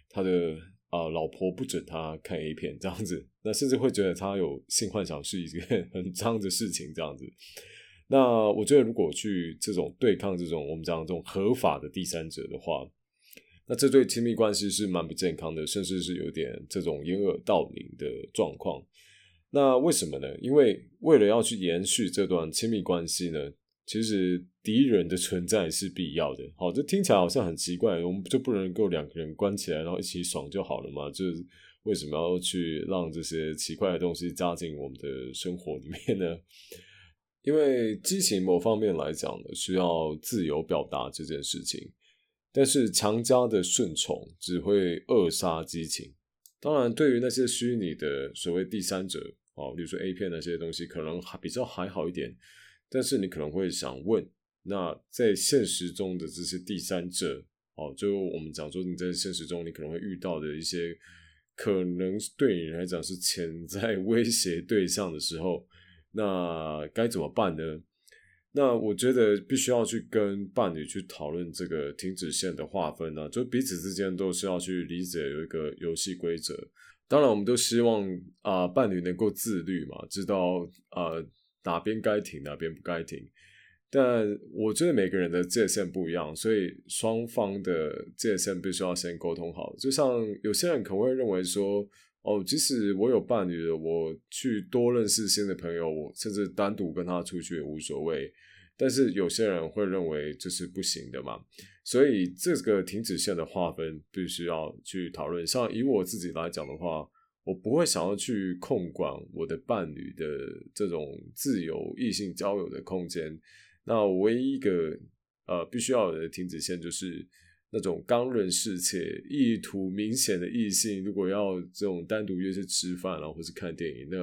他的。啊，老婆不准他看 A 片这样子，那甚至会觉得他有性幻想是一件 很脏的事情这样子。那我觉得，如果去这种对抗这种我们讲这种合法的第三者的话，那这对亲密关系是蛮不健康的，甚至是有点这种掩耳盗铃的状况。那为什么呢？因为为了要去延续这段亲密关系呢？其实敌人的存在是必要的。好，这听起来好像很奇怪，我们就不能够两个人关起来，然后一起爽就好了嘛？就是为什么要去让这些奇怪的东西加进我们的生活里面呢？因为激情某方面来讲呢，需要自由表达这件事情，但是强加的顺从只会扼杀激情。当然，对于那些虚拟的所谓第三者，哦，比如说 A 片那些东西，可能还比较还好一点。但是你可能会想问，那在现实中的这些第三者，哦，就我们讲说你在现实中你可能会遇到的一些可能对你来讲是潜在威胁对象的时候，那该怎么办呢？那我觉得必须要去跟伴侣去讨论这个停止线的划分呢，就彼此之间都是要去理解有一个游戏规则。当然，我们都希望啊伴侣能够自律嘛，知道啊。哪边该停，哪边不该停，但我觉得每个人的界限不一样，所以双方的界限必须要先沟通好。就像有些人可能会认为说，哦，即使我有伴侣了，我去多认识新的朋友，我甚至单独跟他出去也无所谓。但是有些人会认为这是不行的嘛，所以这个停止线的划分必须要去讨论。像以我自己来讲的话。我不会想要去控管我的伴侣的这种自由异性交友的空间。那唯一一个呃必须要有的停止线就是那种刚认识且意图明显的异性，如果要这种单独约去吃饭啊，或是看电影，那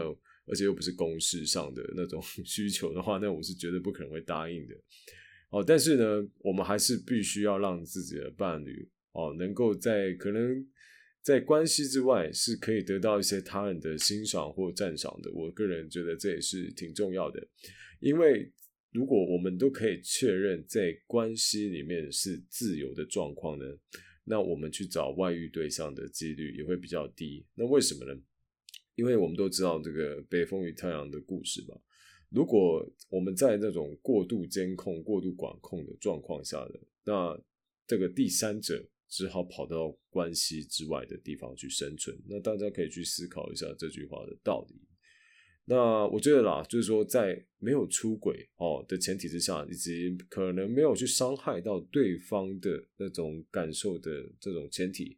而且又不是公事上的那种 需求的话，那我是绝对不可能会答应的。哦，但是呢，我们还是必须要让自己的伴侣哦，能够在可能。在关系之外，是可以得到一些他人的欣赏或赞赏的。我个人觉得这也是挺重要的，因为如果我们都可以确认在关系里面是自由的状况呢，那我们去找外遇对象的几率也会比较低。那为什么呢？因为我们都知道这个北风与太阳的故事嘛。如果我们在那种过度监控、过度管控的状况下的，那这个第三者只好跑到关系之外的地方去生存。那大家可以去思考一下这句话的道理。那我觉得啦，就是说，在没有出轨哦的前提之下，以及可能没有去伤害到对方的那种感受的这种前提，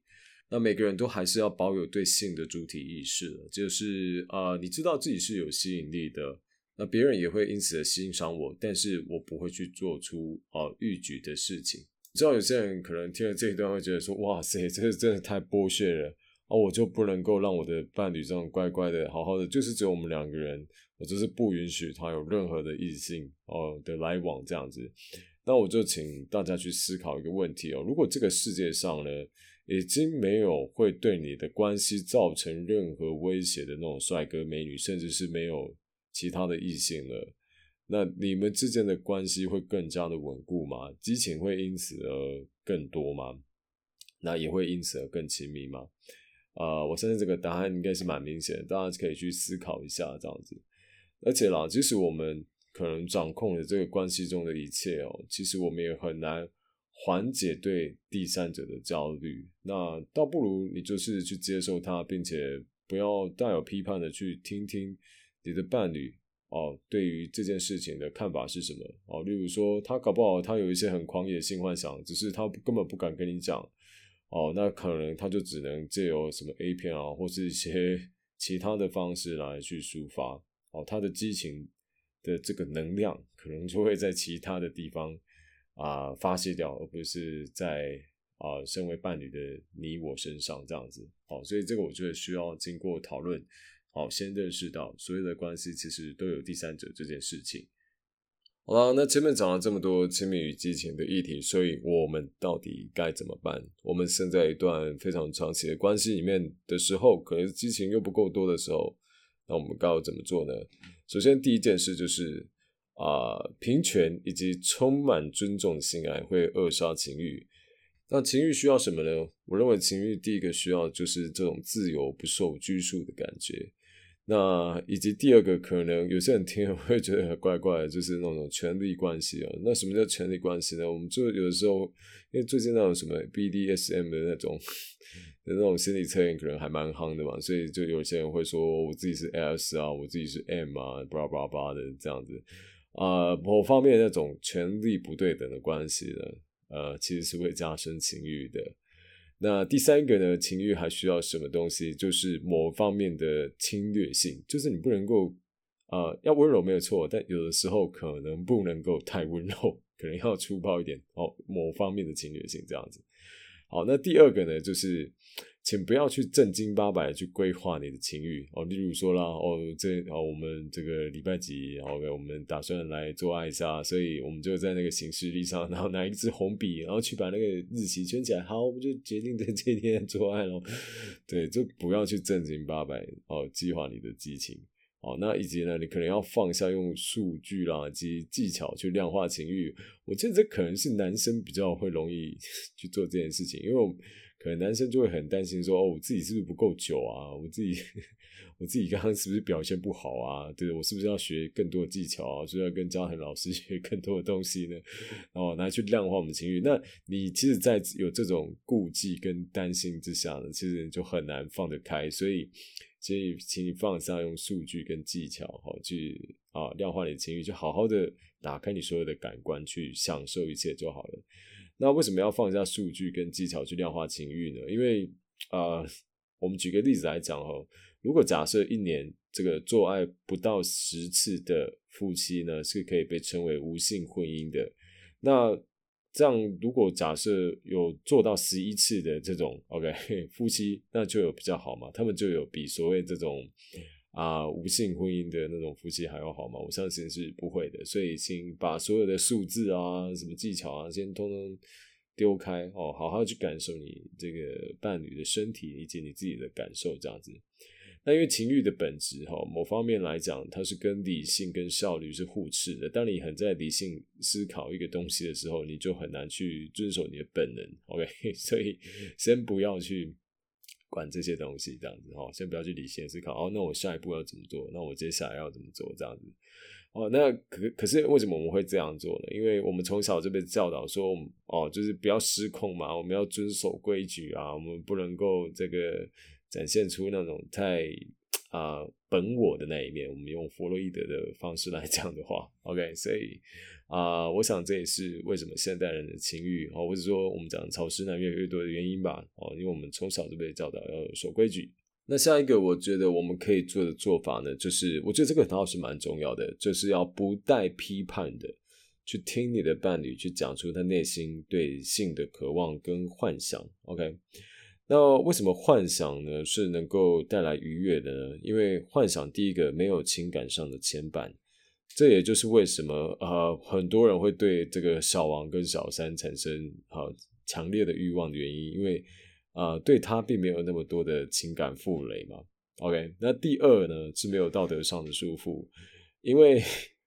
那每个人都还是要保有对性的主体意识，就是啊，你知道自己是有吸引力的，那别人也会因此而欣赏我，但是我不会去做出啊逾矩的事情。知道有些人可能听了这一段会觉得说，哇塞，这个真的太剥削了。哦，我就不能够让我的伴侣这样乖乖的、好好的，就是只有我们两个人，我就是不允许他有任何的异性哦的来往这样子。那我就请大家去思考一个问题哦：如果这个世界上呢，已经没有会对你的关系造成任何威胁的那种帅哥美女，甚至是没有其他的异性了，那你们之间的关系会更加的稳固吗？激情会因此而更多吗？那也会因此而更亲密吗？啊，我相信这个答案应该是蛮明显的，大家可以去思考一下这样子。而且啦，即使我们可能掌控了这个关系中的一切哦，其实我们也很难缓解对第三者的焦虑。那倒不如你就是去接受他，并且不要带有批判的去听听你的伴侣哦，对于这件事情的看法是什么哦。例如说，他搞不好他有一些很狂野性幻想，只是他根本不敢跟你讲。哦，那可能他就只能借由什么 A 片啊，或是一些 其他的方式来去抒发。哦，他的激情的这个能量，可能就会在其他的地方啊发泄掉，而不是在啊身为伴侣的你我身上这样子。哦，所以这个我觉得需要经过讨论，好，先认识到所有的关系其实都有第三者这件事情。好了，那前面讲了这么多亲密与激情的议题，所以我们到底该怎么办？我们身在一段非常长期的关系里面的时候，可能激情又不够多的时候，那我们该要怎么做呢？首先，第一件事就是啊，平权以及充满尊重的性爱会扼杀情欲。那情欲需要什么呢？我认为情欲第一个需要就是这种自由不受拘束的感觉。那以及第二个可能有些人听会觉得怪怪的，就是那种权力关系啊。那什么叫权力关系呢？我们就有的时候，因为最近那种什么 BDSM 的那种的 那种心理测验可能还蛮夯的嘛，所以就有些人会说我自己是 S 啊，我自己是 M 啊，巴拉巴拉的这样子啊。某方面那种权力不对等的关系呢，呃，其实是会加深情欲的。那第三个呢？情欲还需要什么东西？就是某方面的侵略性，就是你不能够，啊，要温柔没有错，但有的时候可能不能够太温柔，可能要粗暴一点哦。某方面的侵略性这样子。好，那第二个呢，就是。请不要去正经八百去规划你的情欲哦，例如说啦，哦，这哦，我们这个礼拜几，OK，我们打算来做爱一下，所以我们就在那个行事历上，然后拿一支红笔，然后去把那个日期圈起来，好，我们就决定在这天做爱咯。对，就不要去正经八百哦，计划你的激情哦，那以及呢，你可能要放下用数据啦及技巧去量化情欲，我觉得这可能是男生比较会容易去做这件事情，因为我。可能男生就会很担心说：“哦，我自己是不是不够久啊？我自己，我自己刚刚是不是表现不好啊？对我是不是要学更多的技巧啊？是要跟嘉恒老师 学更多的东西呢？然后来去量化我们情绪。那你其实，在有这种顾忌跟担心之下呢，其实就很难放得开。所以，所以请你放下用数据跟技巧，哈，去啊量化你的情绪，就好好的打开你所有的感官，去享受一切就好了。”那为什么要放下数据跟技巧去量化情欲呢？因为啊，我们举个例子来讲哦，如果假设一年这个做爱不到十次的夫妻呢，是可以被称为无性婚姻的。那这样，如果假设有做到十一次的这种 OK 夫妻，那就有比较好嘛？他们就有比所谓这种。啊，无性婚姻的那种夫妻还要好吗？我相信是不会的。所以，请把所有的数字啊、什么技巧啊，先通通丢开哦，好好去感受你这个伴侣的身体以及你自己的感受，这样子。那因为情欲的本质哈，某方面来讲，它是跟理性跟效率是互斥的。当你很在理性思考一个东西的时候，你就很难去遵守你的本能。OK，所以先不要去。管这些东西，这样子哈，先不要去理性思考哦。那我下一步要怎么做？那我接下来要怎么做？这样子哦。那可可是为什么我们会这样做呢？因为我们从小就被教导说，哦，就是不要失控嘛，我们要遵守规矩啊，我们不能够这个展现出那种太。啊，本我的那一面，我们用弗洛伊德的方式来讲的话，OK，所以啊，我想这也是为什么现代人的情欲，哦，或者说我们讲潮湿男越来越多的原因吧，哦，因为我们从小就被教导要守规矩。那下一个，我觉得我们可以做的做法呢，就是我觉得这个倒是蛮重要的，就是要不带批判的去听你的伴侣去讲出他内心对性的渴望跟幻想，OK。那为什么幻想呢是能够带来愉悦的呢？因为幻想第一个没有情感上的牵绊，这也就是为什么呃很多人会对这个小王跟小三产生啊强烈的欲望的原因，因为啊对他并没有那么多的情感负累嘛。OK，那第二呢是没有道德上的束缚，因为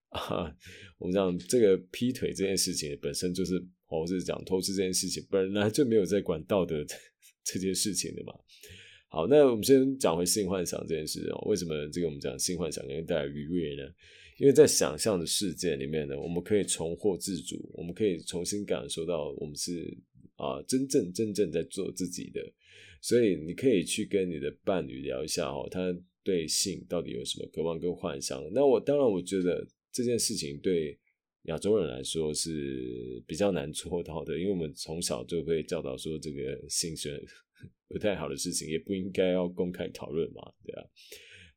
啊我们讲这个劈腿这件事情本身就是，或者是讲偷吃这件事情本来就没有在管道德。这件事情的嘛，好，那我们先讲回性幻想这件事哦。为什么这个我们讲性幻想能带来愉悦呢？因为在想象的世界里面呢，我们可以重获自主，我们可以重新感受到我们是啊真正真正在做自己的。所以你可以去跟你的伴侣聊一下哦，他对性到底有什么渴望跟幻想。那我当然我觉得这件事情对。亚洲人来说是比较难做到的，因为我们从小就被教导说，这个性是 不太好的事情，也不应该要公开讨论嘛，对啊。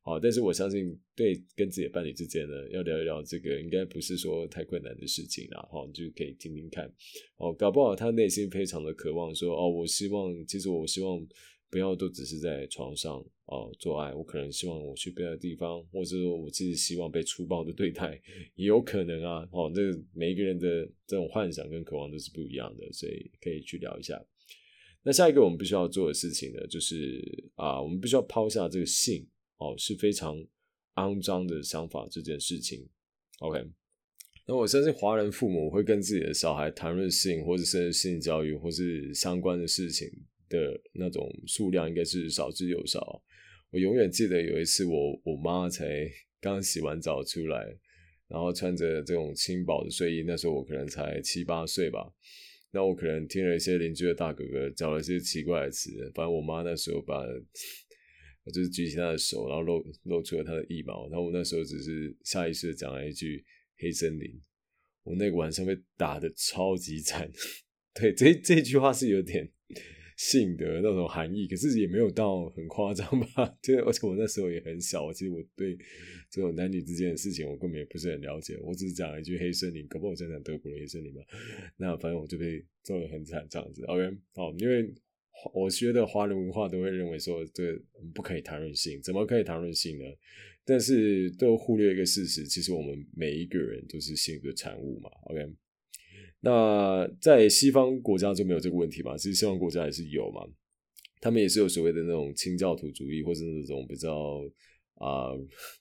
好，但是我相信，对跟自己伴侣之间呢，要聊一聊这个，应该不是说太困难的事情啦。好，你就可以听听看。哦，搞不好他内心非常的渴望，说哦，我希望，其实我希望。不要都只是在床上哦做爱，我可能希望我去别的地方，或者说我自己希望被粗暴的对待，也有可能啊。哦，这每一个人的这种幻想跟渴望都是不一样的，所以可以去聊一下。那下一个我们必须要做的事情呢，就是啊，我们必须要抛下这个性哦是非常肮脏的想法这件事情。OK，那我相信华人父母会跟自己的小孩谈论性，或者是性教育，或是相关的事情。的那种数量应该是少之又少。我永远记得有一次，我我妈才刚洗完澡出来，然后穿着这种轻薄的睡衣，那时候我可能才七八岁吧。那我可能听了一些邻居的大哥哥讲了一些奇怪的词，反正我妈那时候把，就是举起她的手，然后露露出了她的腋毛，然后我那时候只是下意识的讲了一句“黑森林”，我那个晚上被打的超级惨。对，这这句话是有点。性的那种含义，可是也没有到很夸张吧？就，而且我那时候也很小，其实我对这种男女之间的事情，我根本也不是很了解。我只是讲了一句黑森林，可不我讲讲德国的黑森林嘛？那反正我就被揍得很惨，这样子。OK，好，因为我学的华人文化都会认为说，这不可以谈论性，怎么可以谈论性呢？但是都忽略一个事实，其实我们每一个人都是性的产物嘛。OK。那在西方国家就没有这个问题嘛？其实西方国家也是有嘛，他们也是有所谓的那种清教徒主义，或是那种比较啊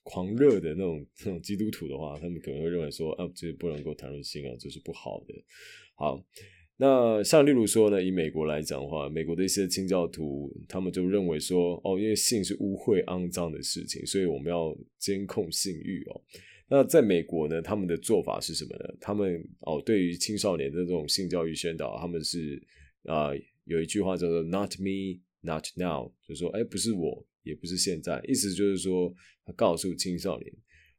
狂热的那种那种基督徒的话，他们可能会认为说啊，这不能够谈论性啊，这是不好的。好，那像例如说呢，以美国来讲的话，美国的一些清教徒，他们就认为说，哦，因为性是污秽肮脏的事情，所以我们要监控性欲哦。那在美国呢，他们的做法是什么呢？他们哦，对于青少年的这种性教育宣导，他们是啊，有一句话叫做 “Not me, not now”，就是说，哎，不是我，也不是现在，意思就是说，他告诉青少年，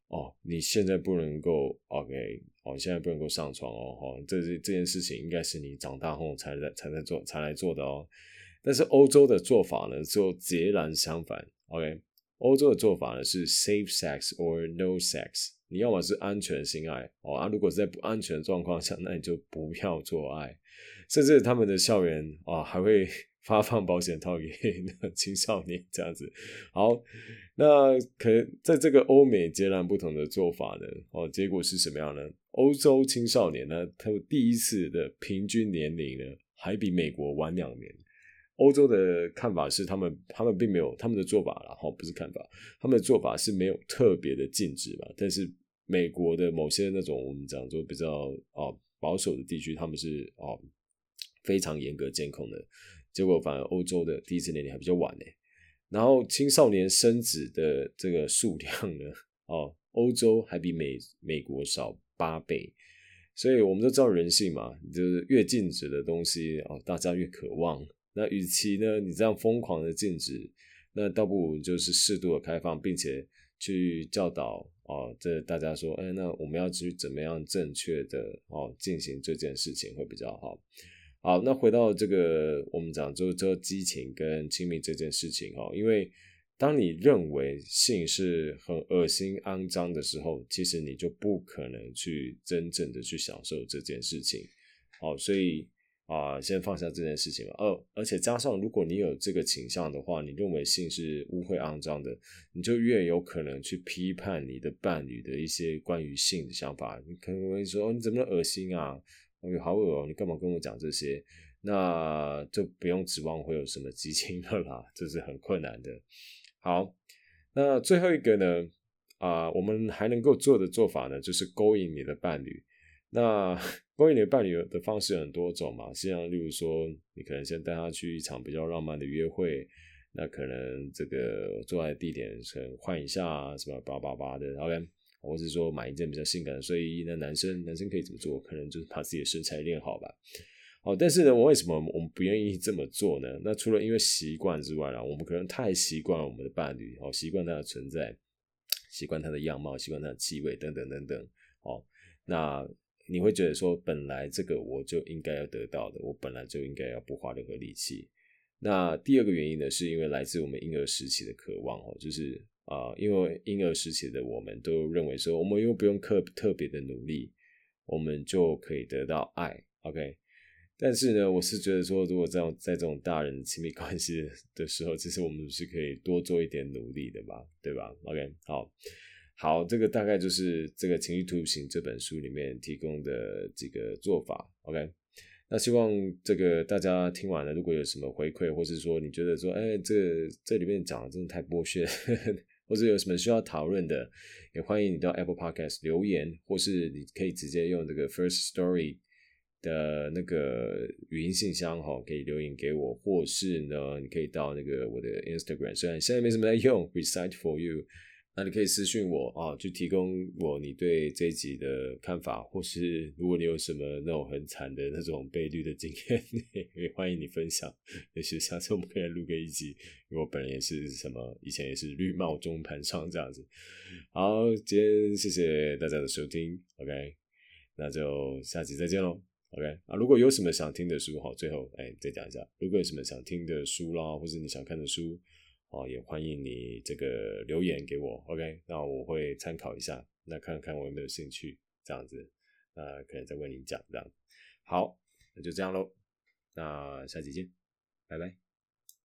哦，你现在不能够，OK，哦，现在不能够上床哦，哦，这这这件事情应该是你长大后才来才来做才来做的哦。但是欧洲的做法呢，就截然相反，OK，欧洲的做法呢是 safe sex or no sex。你要么是安全性爱哦啊，如果是在不安全的状况下，那你就不要做爱。甚至他们的校园啊，还会 发放保险套给青少年这样子。好，那可能在这个欧美截然不同的做法呢，哦，结果是什么样呢？欧洲青少年呢，他们第一次的平均年龄呢，还比美国晚两年。欧洲的看法是，他们他们并没有他们的做法然后不是看法，他们的做法是没有特别的禁止嘛，但是。美国的某些那种我们讲说比较啊保守的地区，他们是啊非常严格监控的，结果反而欧洲的第一次年龄还比较晚呢。然后青少年生子的这个数量呢，哦，欧洲还比美美国少八倍。所以我们都知道人性嘛，就是越禁止的东西哦，大家越渴望。那与其呢，你这样疯狂的禁止，那倒不如就是适度的开放，并且去教导哦，这大家说，哎，那我们要去怎么样正确的哦进行这件事情会比较好。好，那回到这个我们讲就就激情跟亲密这件事情哦，因为。当你认为性是很恶心、肮脏的时候，其实你就不可能去真正的去享受这件事情。好，所以啊，先放下这件事情吧。二，而且加上，如果你有这个倾向的话，你认为性是污秽、肮脏的，你就越有可能去批判你的伴侣的一些关于性的想法。你可能会说：“你怎么恶心啊？哎呦，好恶哦！你干嘛跟我讲这些？”那就不用指望会有什么激情了啦，这是很困难的。好，那最后一个呢？啊，我们还能够做的做法呢，就是勾引你的伴侣。那关于你的伴侣的方式有很多种嘛，像例如说，你可能先带他去一场比较浪漫的约会，那可能这个坐在地点可能换一下什么叭叭叭的，OK，或者说买一件比较性感的睡衣。那男生男生可以怎么做？可能就是把自己的身材练好吧。好，但是呢，我为什么我们不愿意这么做呢？那除了因为习惯之外啦，我们可能太习惯我们的伴侣，哦，习惯他的存在，习惯他的样貌，习惯他的气味等等等等。哦，那你会觉得说，本来这个我就应该要得到的，我本来就应该要不花任何力气。那第二个原因呢，是因为来自我们婴儿时期的渴望哦，就是啊，因为婴儿时期的我们都认为说，我们又不用特特别的努力，我们就可以得到爱。OK。但是呢，我是觉得说，如果这样在这种大人亲密关系的时候，其实我们是可以多做一点努力的嘛，对吧？OK，好，好，这个大概就是这个《情绪图形》这本书里面提供的几个做法。OK，那希望这个大家听完了，如果有什么回馈，或是说你觉得说，哎，这这里面讲的真的太剥削，或者有什么需要讨论的，也欢迎你到 Apple Podcast 留言，或是你可以直接用这个 First Story。的那个语音信箱哈，可以留言给我，或是呢，你可以到那个我的 Instagram，虽然现在没什么在用，Recite for you，那你可以私信我啊，就提供我你对这一集的看法，或是如果你有什么那种很惨的那种被绿的经验，也欢迎你分享。也许下次我们可以录个一集，因为我本人也是什么，以前也是绿帽中盘商这样子。好，今天谢谢大家的收听，OK，那就下集再见喽。OK 啊，如果有什么想听的书好，最后哎再讲一下，如果有什么想听的书啦，或是你想看的书哦，也欢迎你这个留言给我。OK，那我会参考一下，那看看我有没有兴趣这样子，那可能再为你讲这样。好，那就这样喽，那下期见，拜拜。